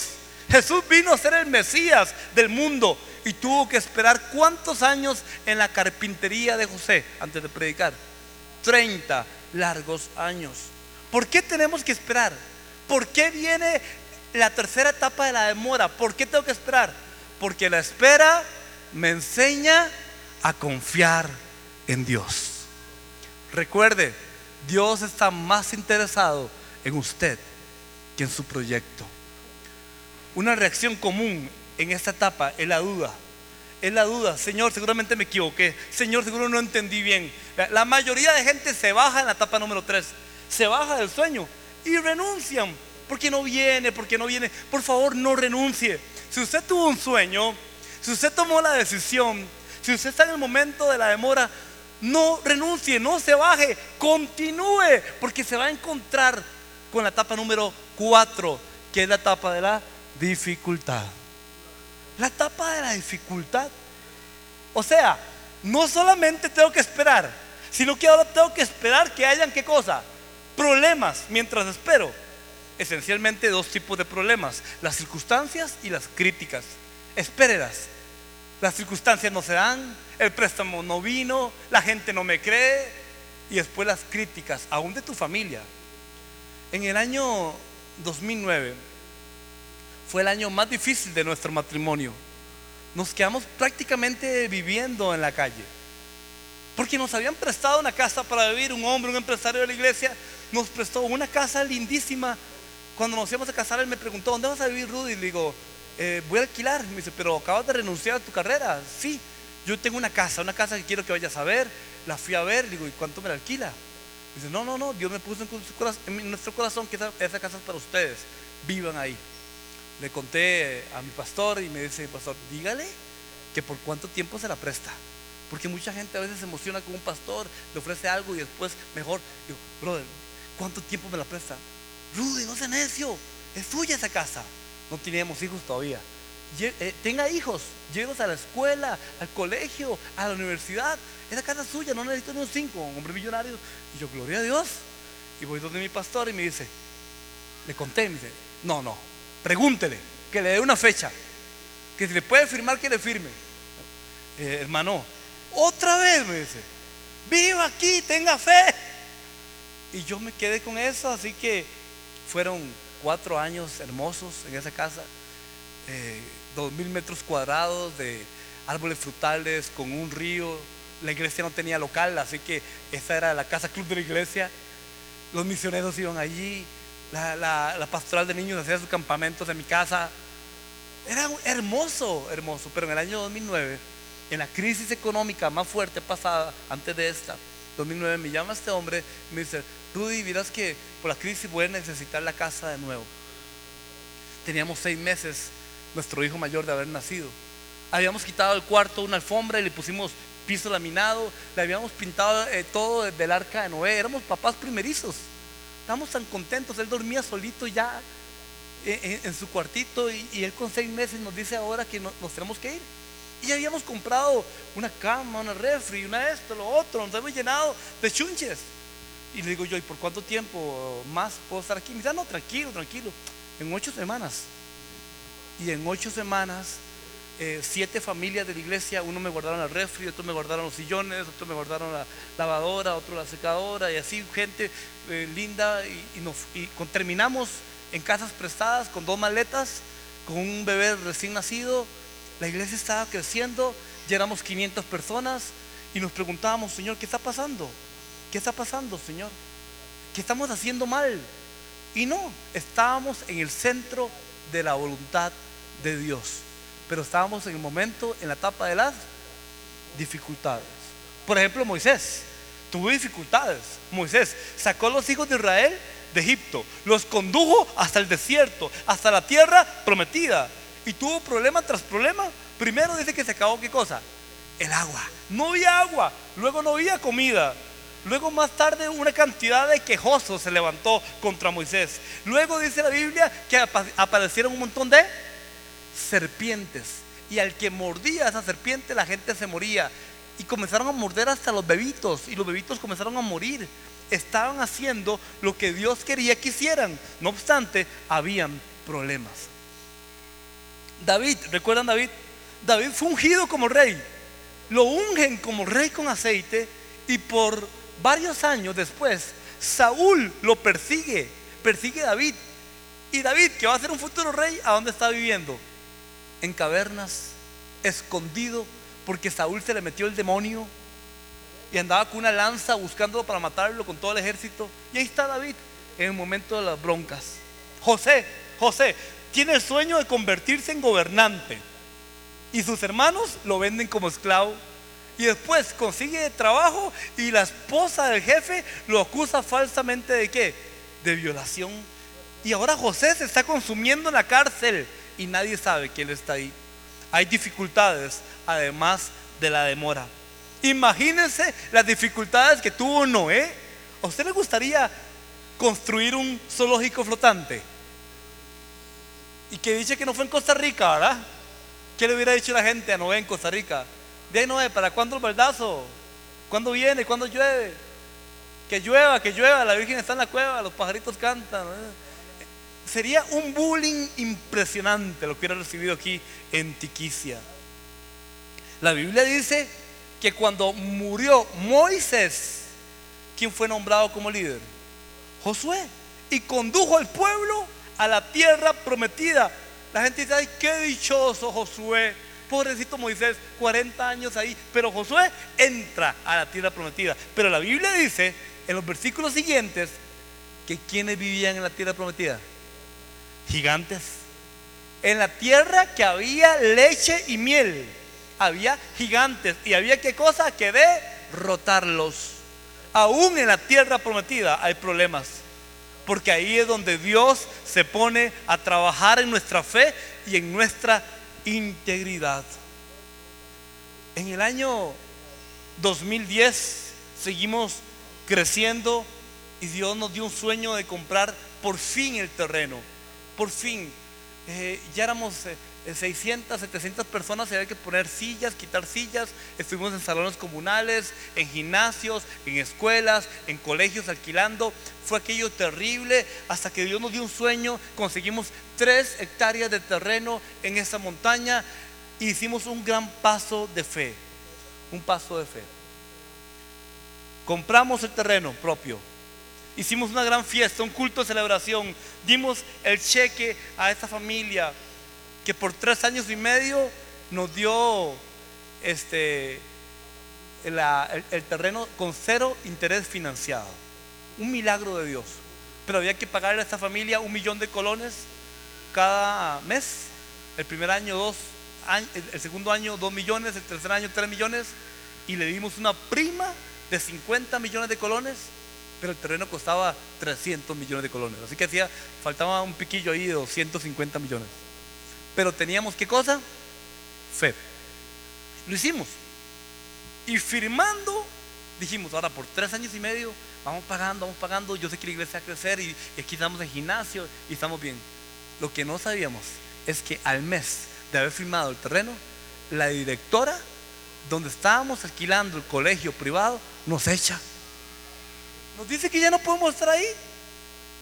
Jesús vino a ser el Mesías del mundo y tuvo que esperar cuántos años en la carpintería de José antes de predicar. 30 largos años. ¿Por qué tenemos que esperar? ¿Por qué viene la tercera etapa de la demora? ¿Por qué tengo que esperar? Porque la espera me enseña a confiar en Dios. Recuerde, Dios está más interesado en usted que en su proyecto. Una reacción común en esta etapa es la duda. Es la duda, Señor, seguramente me equivoqué. Señor, seguro no entendí bien. La mayoría de gente se baja en la etapa número 3. Se baja del sueño y renuncian. Porque no viene, porque no viene. Por favor, no renuncie. Si usted tuvo un sueño, si usted tomó la decisión, si usted está en el momento de la demora, no renuncie, no se baje, continúe, porque se va a encontrar con la etapa número 4, que es la etapa de la dificultad la etapa de la dificultad. O sea, no solamente tengo que esperar, sino que ahora tengo que esperar que hayan qué cosa? Problemas mientras espero. Esencialmente dos tipos de problemas, las circunstancias y las críticas. Espérelas. Las circunstancias no se dan, el préstamo no vino, la gente no me cree y después las críticas, aún de tu familia. En el año 2009 fue el año más difícil de nuestro matrimonio. Nos quedamos prácticamente viviendo en la calle. Porque nos habían prestado una casa para vivir, un hombre, un empresario de la iglesia, nos prestó una casa lindísima. Cuando nos íbamos a casar, él me preguntó, ¿dónde vas a vivir, Rudy? Le digo, eh, voy a alquilar. Me dice, pero acabas de renunciar a tu carrera. Sí, yo tengo una casa, una casa que quiero que vayas a ver. La fui a ver, le digo, ¿y cuánto me la alquila? Dice, no, no, no, Dios me puso en, nuestro corazón que esa, esa, casa es para ustedes, vivan ahí. Le conté a mi pastor y me dice, pastor, dígale que por cuánto tiempo se la presta. Porque mucha gente a veces se emociona con un pastor, le ofrece algo y después mejor, digo, brother, ¿cuánto tiempo me la presta? Rudy, no sea necio, es suya esa casa. No teníamos hijos todavía. Eh, tenga hijos, llévelos a la escuela, al colegio, a la universidad. Esa casa es suya, no necesito ni un cinco, un hombre millonario. Y yo, gloria a Dios. Y voy donde mi pastor y me dice, le conté, me dice, no, no, pregúntele, que le dé una fecha, que si le puede firmar, que le firme. Eh, hermano, otra vez me dice, viva aquí, tenga fe. Y yo me quedé con eso, así que fueron cuatro años hermosos en esa casa. Eh, dos mil metros cuadrados de árboles frutales con un río. La iglesia no tenía local, así que esa era la casa club de la iglesia. Los misioneros iban allí. La, pastoral de niños hacía sus campamentos en mi casa. Era hermoso, hermoso. Pero en el año 2009, en la crisis económica más fuerte pasada, antes de esta, 2009, me llama este hombre y me dice, Rudy, miras que por la crisis voy a necesitar la casa de nuevo. Teníamos seis meses nuestro hijo mayor de haber nacido. Habíamos quitado el cuarto una alfombra y le pusimos piso laminado, le habíamos pintado eh, todo desde el arca de Noé, éramos papás primerizos. Estábamos tan contentos, él dormía solito ya eh, en, su cuartito y, él con seis meses nos dice ahora que nos tenemos que ir. Y ya habíamos comprado una cama, una refri, una esto, lo otro, nos hemos llenado de chunches. Y le digo yo, ¿y por cuánto tiempo más puedo estar aquí? Me dice, ah, no, tranquilo, tranquilo. En ocho semanas. Y en ocho semanas, eh, siete familias de la iglesia, uno me guardaron la refri, otro me guardaron los sillones, otro me guardaron la lavadora, otro la secadora, y así, gente eh, linda. Y terminamos en casas prestadas con dos maletas, con un bebé recién nacido. La iglesia estaba creciendo, ya éramos 500 personas y nos preguntábamos, Señor, ¿qué está pasando? ¿qué está pasando, Señor? ¿Qué estamos haciendo mal? Y no, estábamos en el centro de la voluntad de Dios. Pero estábamos en el momento, en la etapa de las dificultades. Por ejemplo, Moisés tuvo dificultades. Moisés sacó a los hijos de Israel de Egipto, los condujo hasta el desierto, hasta la tierra prometida. Y tuvo problema tras problema. Primero dice que se acabó qué cosa? El agua. No había agua, luego no había comida, Luego más tarde una cantidad de quejosos se levantó contra Moisés. Luego dice la Biblia que aparecieron un montón de serpientes. Y al que mordía esa serpiente la gente se moría. Y comenzaron a morder hasta los bebitos. Y los bebitos comenzaron a morir. Estaban haciendo lo que Dios quería que hicieran. No obstante, habían problemas. David, ¿recuerdan David? David fue ungido como rey. Lo ungen como rey con aceite y por varios años después, Saúl lo persigue, persigue a David. Y David, que va a ser un futuro rey, ¿a dónde está viviendo? En cavernas, escondido, porque Saúl se le metió el demonio y andaba con una lanza buscándolo para matarlo con todo el ejército. Y ahí está David en el momento de las broncas. José, José, tiene el sueño de convertirse en gobernante. Y sus hermanos lo venden como esclavo y después consigue trabajo y la esposa del jefe lo acusa falsamente de qué? De violación. Y ahora José se está consumiendo en la cárcel y nadie sabe quién está ahí. Hay dificultades además de la demora. Imagínense las dificultades que tuvo Noé. ¿A usted le gustaría construir un zoológico flotante? Y que dice que no fue en Costa Rica, ¿verdad? ¿Qué le hubiera dicho la gente a Noé en Costa Rica? De Noé, ¿para cuándo el baldazo? ¿Cuándo viene? ¿Cuándo llueve? Que llueva, que llueva, la Virgen está en la cueva, los pajaritos cantan. Sería un bullying impresionante lo que hubiera recibido aquí en Tiquicia. La Biblia dice que cuando murió Moisés, ¿quién fue nombrado como líder? Josué. Y condujo al pueblo a la tierra prometida. La gente dice, ay, qué dichoso Josué pobrecito Moisés, 40 años ahí, pero Josué entra a la tierra prometida. Pero la Biblia dice en los versículos siguientes que quienes vivían en la tierra prometida, gigantes. En la tierra que había leche y miel, había gigantes y había qué cosa que derrotarlos. Aún en la tierra prometida hay problemas, porque ahí es donde Dios se pone a trabajar en nuestra fe y en nuestra integridad. En el año 2010 seguimos creciendo y Dios nos dio un sueño de comprar por fin el terreno. Por fin. Eh, ya éramos 600, eh, 700 personas, había que poner sillas, quitar sillas. Estuvimos en salones comunales, en gimnasios, en escuelas, en colegios alquilando. Fue aquello terrible hasta que Dios nos dio un sueño. Conseguimos tres hectáreas de terreno en esa montaña y hicimos un gran paso de fe. Un paso de fe. Compramos el terreno propio Hicimos una gran fiesta, un culto de celebración. Dimos el cheque a esta familia que por tres años y medio nos dio este, el, el, terreno con cero interés financiado. Un milagro de Dios. Pero había que pagarle a esta familia un millón de colones cada mes. El primer año dos, el segundo año dos millones, el tercer año tres millones. Y le dimos una prima de 50 millones de colones pero el terreno costaba 300 millones de colones. Así que hacía, faltaba un piquillo ahí de 250 millones. Pero teníamos qué cosa? Fe. Lo hicimos. Y firmando, dijimos, ahora por tres años y medio, vamos pagando, vamos pagando. Yo sé que la iglesia va a crecer y, y aquí estamos en gimnasio y estamos bien. Lo que no sabíamos es que al mes de haber firmado el terreno, la directora donde estábamos alquilando el colegio privado nos echa nos dice que ya no podemos estar ahí.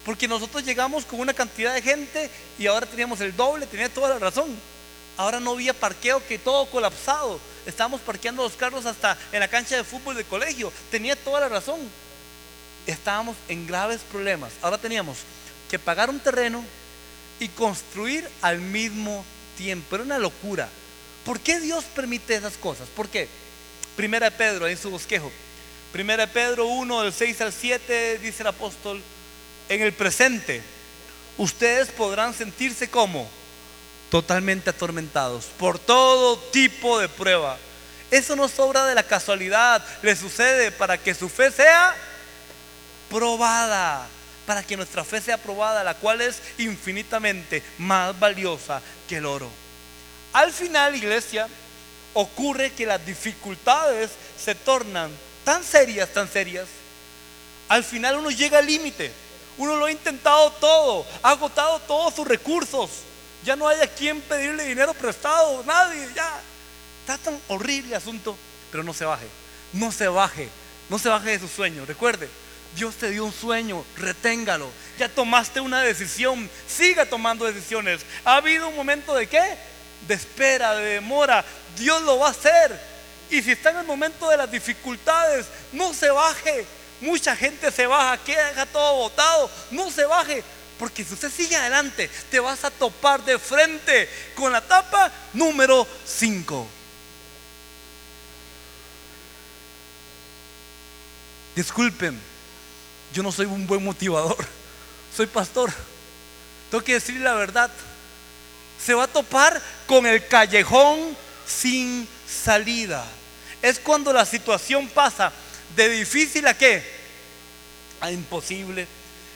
Porque nosotros llegamos con una cantidad de gente y ahora teníamos el doble, tenía toda la razón. Ahora no había parqueo, que todo colapsado. Estábamos parqueando los carros hasta en la cancha de fútbol del colegio. Tenía toda la razón. Estábamos en graves problemas. Ahora teníamos que pagar un terreno y construir al mismo tiempo. Era una locura. ¿Por qué Dios permite esas cosas? ¿Por qué? Primera de Pedro, en su bosquejo. Primera Pedro 1, del 6 al 7, dice el apóstol, en el presente ustedes podrán sentirse como totalmente atormentados por todo tipo de prueba. Eso no es obra de la casualidad, le sucede para que su fe sea probada, para que nuestra fe sea probada, la cual es infinitamente más valiosa que el oro. Al final, iglesia, ocurre que las dificultades se tornan tan serias, tan serias, al final uno llega al límite. Uno lo ha intentado todo, ha agotado todos sus recursos. Ya no hay a quien pedirle dinero prestado, nadie, ya. Está tan horrible el asunto, pero no se baje, no se baje, no se baje de su sueño. Recuerde, Dios te dio un sueño, reténgalo. Ya tomaste una decisión, siga tomando decisiones. Ha habido un momento de qué? De espera, de demora. Dios lo va a hacer. Y si está en el momento de las dificultades, no se baje. Mucha gente se baja, queda todo botado. No se baje. Porque si usted sigue adelante, te vas a topar de frente con la tapa número 5. Disculpen, yo no soy un buen motivador. Soy pastor. Tengo que decir la verdad. Se va a topar con el callejón sin salida es cuando la situación pasa de difícil a qué? A imposible.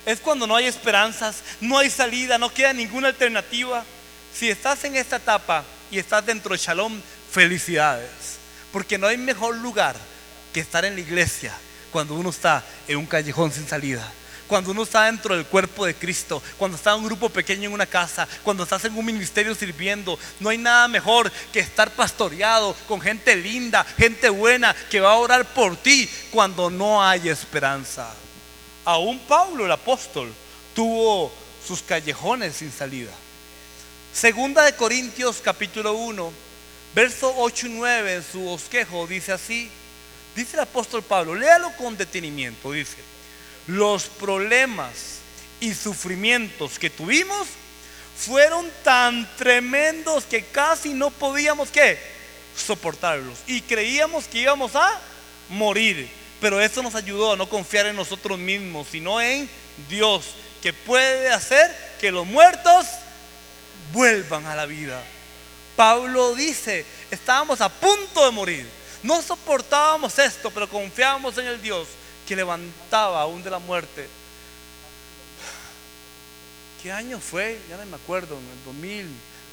Es cuando no hay esperanzas, no hay salida, no queda ninguna alternativa. Si estás en esta etapa y estás dentro de Shalom, felicidades. Porque no hay mejor lugar que estar en la iglesia cuando uno está en un callejón sin salida cuando uno está dentro del cuerpo de Cristo, cuando está un grupo pequeño en una casa, cuando estás en un ministerio sirviendo, no hay nada mejor que estar pastoreado con gente linda, gente buena que va a orar por ti cuando no hay esperanza. Aún Pablo, el apóstol, tuvo sus callejones sin salida. Segunda de Corintios capítulo 1, verso 8 y 9 en su bosquejo dice así, dice el apóstol Pablo, léalo con detenimiento, dice los problemas y sufrimientos que tuvimos fueron tan tremendos que casi no podíamos ¿qué? soportarlos. Y creíamos que íbamos a morir. Pero eso nos ayudó a no confiar en nosotros mismos, sino en Dios, que puede hacer que los muertos vuelvan a la vida. Pablo dice, estábamos a punto de morir. No soportábamos esto, pero confiábamos en el Dios que levantaba aún de la muerte. ¿Qué año fue? Ya no me acuerdo, en el 2000,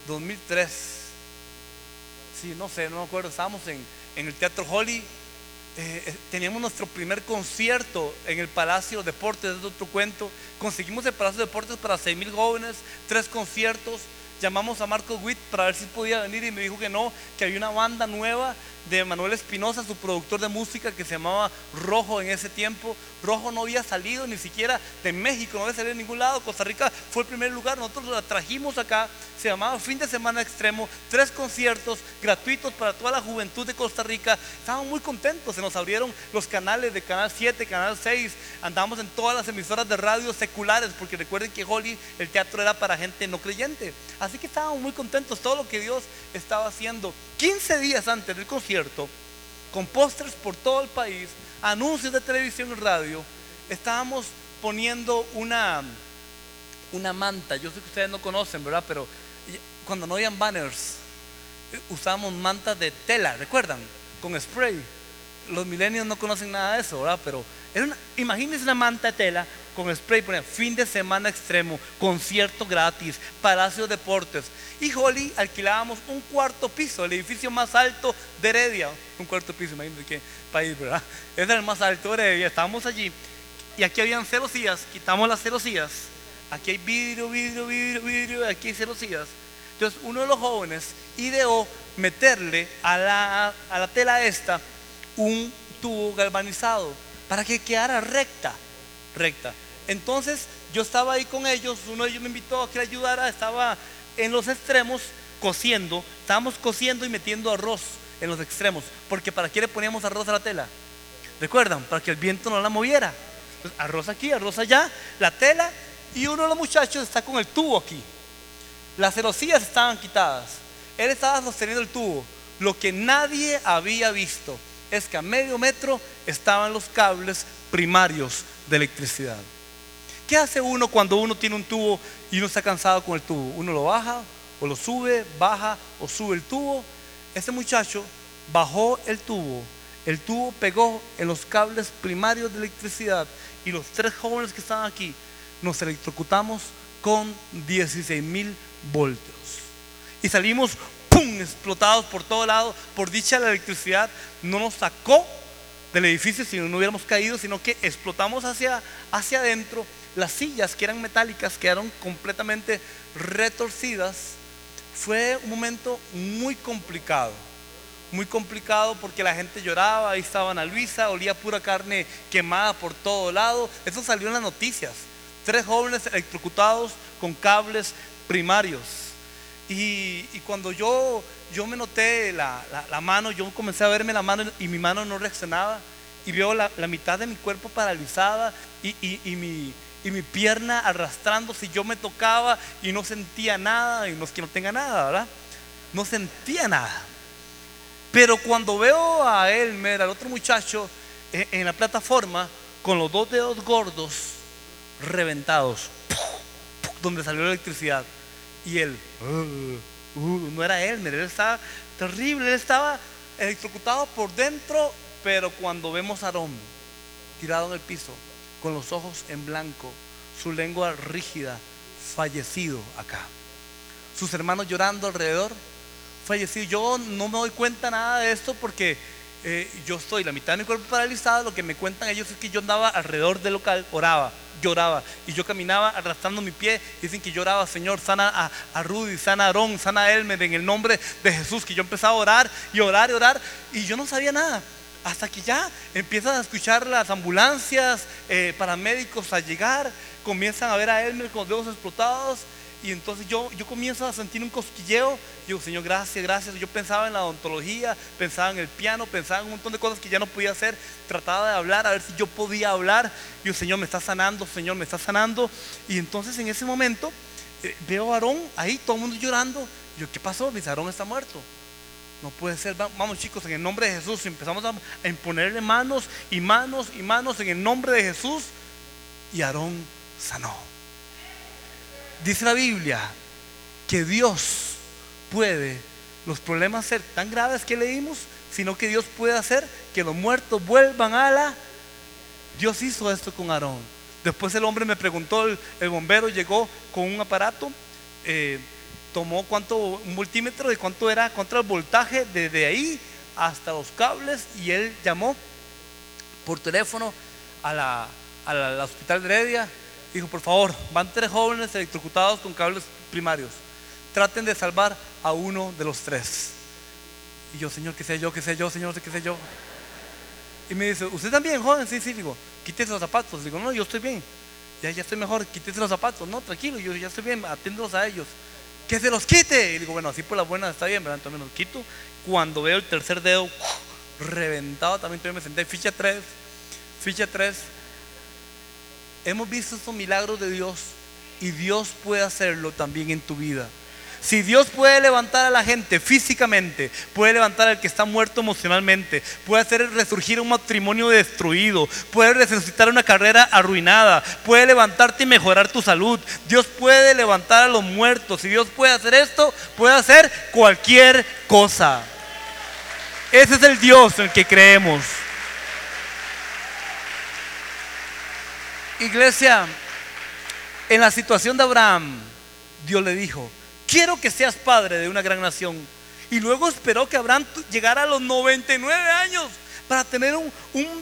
2003. Sí, no sé, no me acuerdo. Estábamos en, el Teatro Holly. Eh, eh, teníamos nuestro primer concierto en el Palacio Deportes, es otro cuento. Conseguimos el Palacio Deportes para 6 mil jóvenes, tres conciertos llamamos a Marco Witt para ver si podía venir y me dijo que no, que había una banda nueva de Manuel Espinosa, su productor de música que se llamaba Rojo en ese tiempo. Rojo no había salido ni siquiera de México, no había salido de ningún lado. Costa Rica fue el primer lugar, nosotros la trajimos acá, se llamaba Fin de Semana Extremo, tres conciertos gratuitos para toda la juventud de Costa Rica. Estábamos muy contentos, se nos abrieron los canales de Canal 7, Canal 6, andamos en todas las emisoras de radio seculares, porque recuerden que Holly, el teatro era para gente no creyente. Así que estábamos muy contentos, todo lo que Dios estaba haciendo. 15 días antes del concierto, con pósters por todo el país, anuncios de televisión y radio, estábamos poniendo una, una manta. Yo sé que ustedes no conocen, ¿verdad? Pero cuando no habían banners, usábamos mantas de tela, ¿recuerdan? Con spray. Los milenios no conocen nada de eso, ¿verdad? Pero imagínense una manta de tela con spray, ponía fin de semana extremo, concierto gratis, Palacio Deportes. Y Holly alquilábamos un cuarto piso, el edificio más alto de Heredia. Un cuarto piso, imagínense qué país, ¿verdad? Ese era el más alto de Heredia. Estábamos allí y aquí habían celosías, quitamos las celosías. Aquí hay vidrio, vidrio, vidrio, vidrio, aquí hay celosías. Entonces uno de los jóvenes ideó meterle a la, a la tela esta un tubo galvanizado para que quedara recta recta. Entonces yo estaba ahí con ellos, uno de ellos me invitó a que le ayudara, estaba en los extremos cosiendo, estábamos cosiendo y metiendo arroz en los extremos, porque ¿para qué le poníamos arroz a la tela? ¿Recuerdan? Para que el viento no la moviera. arroz aquí, arroz allá, la tela y uno de los muchachos está con el tubo aquí. Las celosías estaban quitadas. Él estaba sosteniendo el tubo. Lo que nadie había visto es que a medio metro estaban los cables primarios de electricidad. ¿Qué hace uno cuando uno tiene un tubo y uno está cansado con el tubo? Uno lo baja o lo sube, baja o sube el tubo. Ese muchacho bajó el tubo, el tubo pegó en los cables primarios de electricidad y los tres jóvenes que estaban aquí nos electrocutamos con 16 mil voltios. Y salimos, ¡pum!, explotados por todo lado. Por dicha la electricidad no nos sacó del edificio si no hubiéramos caído, sino que explotamos hacia, hacia adentro. Las sillas que eran metálicas quedaron completamente retorcidas. Fue un momento muy complicado, muy complicado porque la gente lloraba, ahí estaba Ana Luisa, olía pura carne quemada por todo lado. Eso salió en las noticias. Tres jóvenes electrocutados con cables primarios. Y, cuando yo, yo me noté la, mano, yo comencé a verme la mano y mi mano no reaccionaba. Y veo la, mitad de mi cuerpo paralizada y, mi, y mi pierna arrastrándose. Yo me tocaba y no sentía nada. Y no es que no tenga nada, ¿verdad? No sentía nada. Pero cuando veo a Elmer, al otro muchacho, en, en la plataforma, con los dos dedos gordos reventados, donde salió la electricidad y él, uh, no era él, él estaba terrible, él estaba electrocutado por dentro, pero cuando vemos a Aarón tirado en el piso, con los ojos en blanco, su lengua rígida, fallecido acá. Sus hermanos llorando alrededor, fallecido. Yo no me doy cuenta nada de esto porque eh, yo estoy la mitad de mi cuerpo paralizado. Lo que me cuentan ellos es que yo andaba alrededor del local, oraba lloraba. Y yo caminaba arrastrando mi pie. Dicen que lloraba, Señor, sana a, Rudy, sana a Aarón, sana a Elmer en el nombre de Jesús. Que yo empezaba a orar y orar y orar. Y yo no sabía nada. Hasta que ya empiezan a escuchar las ambulancias, eh, paramédicos a llegar. Comienzan a ver a Elmer con los dedos explotados. Y entonces yo, yo comienzo a sentir un cosquilleo. Y digo, Señor, gracias, gracias. Yo pensaba en la odontología, pensaba en el piano, pensaba en un montón de cosas que ya no podía hacer. Trataba de hablar, a ver si yo podía hablar. Yo, Señor, me está sanando, Señor, me está sanando. Y entonces en ese momento eh, veo a Aarón ahí, todo el mundo llorando. Yo, ¿qué pasó? Mi Aarón está muerto. No puede ser. Vamos chicos, en el nombre de Jesús empezamos a, imponerle manos y manos y manos en el nombre de Jesús. Y Aarón sanó. Dice la Biblia que Dios puede los problemas ser tan graves que leímos, sino que Dios puede hacer que los muertos vuelvan a la... Dios hizo esto con Aarón. Después el hombre me preguntó, el, bombero llegó con un aparato. Eh, tomó cuánto, un multímetro de cuánto era, contra el voltaje desde ahí hasta los cables y él llamó por teléfono a la, al hospital de Heredia. Dijo, por favor, van tres jóvenes electrocutados con cables primarios. Traten de salvar a uno de los tres. Y yo, Señor, que sea yo, que sea yo, Señor, que sea yo. Y me dice, ¿usted también, joven? Sí, sí, digo, quítese los zapatos. Digo, no, yo estoy bien. Ya, ya estoy mejor, quítese los zapatos. No, tranquilo, yo ya estoy bien, atiéndolos a ellos que se los quite. Y digo, bueno, así por la buena está bien, ¿verdad? Entonces me los quito. Cuando veo el tercer dedo reventado, también me senté. Ficha 3, ficha 3. Hemos visto estos milagros de Dios y Dios puede hacerlo también en tu vida. Si Dios puede levantar a la gente físicamente, puede levantar al que está muerto emocionalmente, puede hacer resurgir un matrimonio destruido, puede resucitar una carrera arruinada, puede levantarte y mejorar tu salud. Dios puede levantar a los muertos. Si Dios puede hacer esto, puede hacer cualquier cosa. Ese es el Dios en el que creemos. Iglesia, en la situación de Abraham, Dios le dijo, quiero que seas padre de una gran nación. Y luego esperó que Abraham llegara a los 99 años para tener un,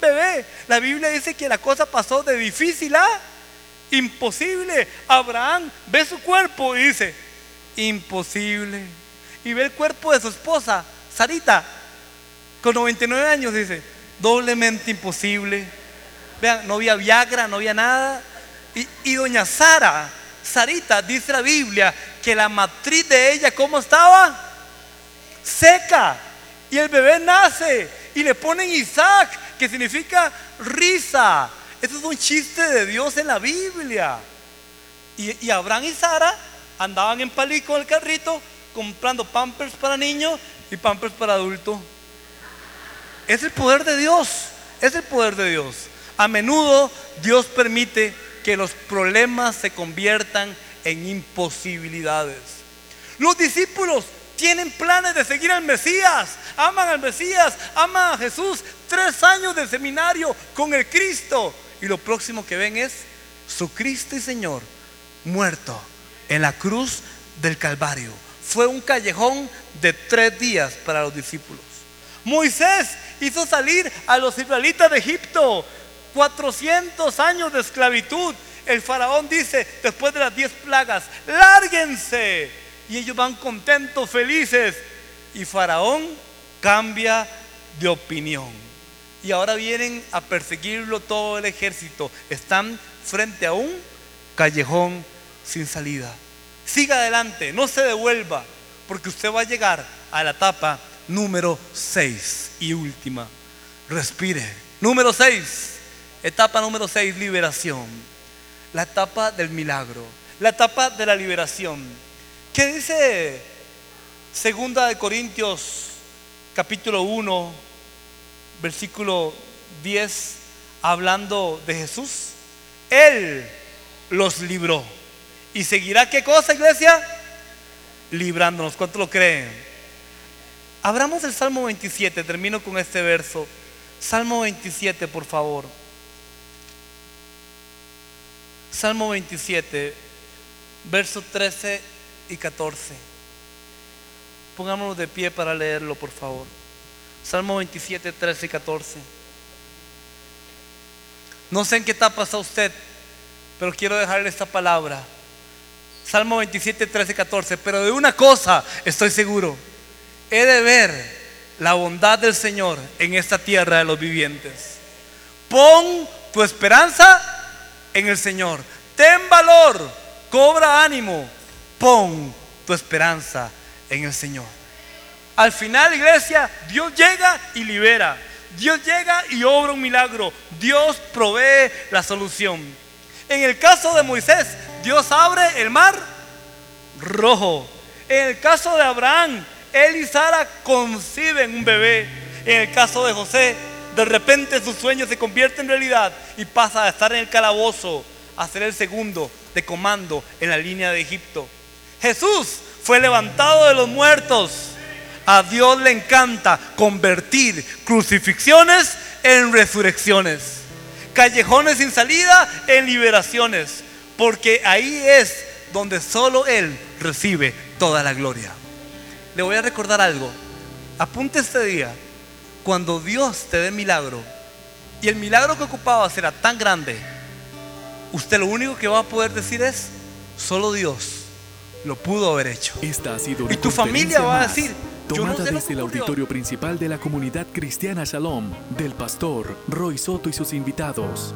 bebé. La Biblia dice que la cosa pasó de difícil a imposible. Abraham ve su cuerpo y dice, imposible. Y ve el cuerpo de su esposa, Sarita, con 99 años, dice, doblemente imposible. Vean, no había Viagra, no había nada. Y, y doña Sara, Sarita, dice la Biblia, que la matriz de ella, ¿cómo estaba? Seca. Y el bebé nace y le ponen Isaac, que significa risa. Esto es un chiste de Dios en la Biblia. Y, Abraham y Sara andaban en palí con el carrito comprando pampers para niños y pampers para adultos. Es el poder de Dios. Es el poder de Dios. A menudo Dios permite que los problemas se conviertan en imposibilidades. Los discípulos tienen planes de seguir al Mesías, aman al Mesías, aman a Jesús. Tres años de seminario con el Cristo. Y lo próximo que ven es su Cristo y Señor muerto en la cruz del Calvario. Fue un callejón de tres días para los discípulos. Moisés hizo salir a los israelitas de Egipto 400 años de esclavitud. El faraón dice, después de las 10 plagas, lárguense. Y ellos van contentos, felices. Y faraón cambia de opinión. Y ahora vienen a perseguirlo todo el ejército. Están frente a un callejón sin salida. Siga adelante, no se devuelva, porque usted va a llegar a la etapa número 6 y última. Respire. Número 6. Etapa número 6, liberación. La etapa del milagro. La etapa de la liberación. ¿Qué dice Segunda de Corintios capítulo 1, versículo 10, hablando de Jesús? Él los libró. ¿Y seguirá qué cosa, iglesia? Librándonos. ¿Cuánto lo creen? Abramos el Salmo 27, termino con este verso. Salmo 27, por favor. Salmo 27, versos 13 y 14. Pongámonos de pie para leerlo, por favor. Salmo 27, 13 y 14. No sé en qué etapa está usted, pero quiero dejarle esta palabra. Salmo 27, 13 y 14. Pero de una cosa estoy seguro. He de ver la bondad del Señor en esta tierra de los vivientes. Pon tu esperanza en el Señor. Ten valor, cobra ánimo, pon tu esperanza en el Señor. Al final, iglesia, Dios llega y libera. Dios llega y obra un milagro. Dios provee la solución. En el caso de Moisés, Dios abre el mar rojo. En el caso de Abraham, él y Sara conciben un bebé. En el caso de José, de repente su sueño se convierte en realidad y pasa a estar en el calabozo a ser el segundo de comando en la línea de Egipto. Jesús fue levantado de los muertos. A Dios le encanta convertir crucifixiones en resurrecciones, callejones sin salida en liberaciones, porque ahí es donde solo Él recibe toda la gloria. Le voy a recordar algo. Apunte este día, cuando Dios te dé milagro, y el milagro que ocupaba será tan grande, usted lo único que va a poder decir es, solo Dios lo pudo haber hecho. Esta ha sido Y tu familia va a decir, no tomada sé desde el auditorio principal de la comunidad cristiana Shalom del pastor Roy Soto y sus invitados.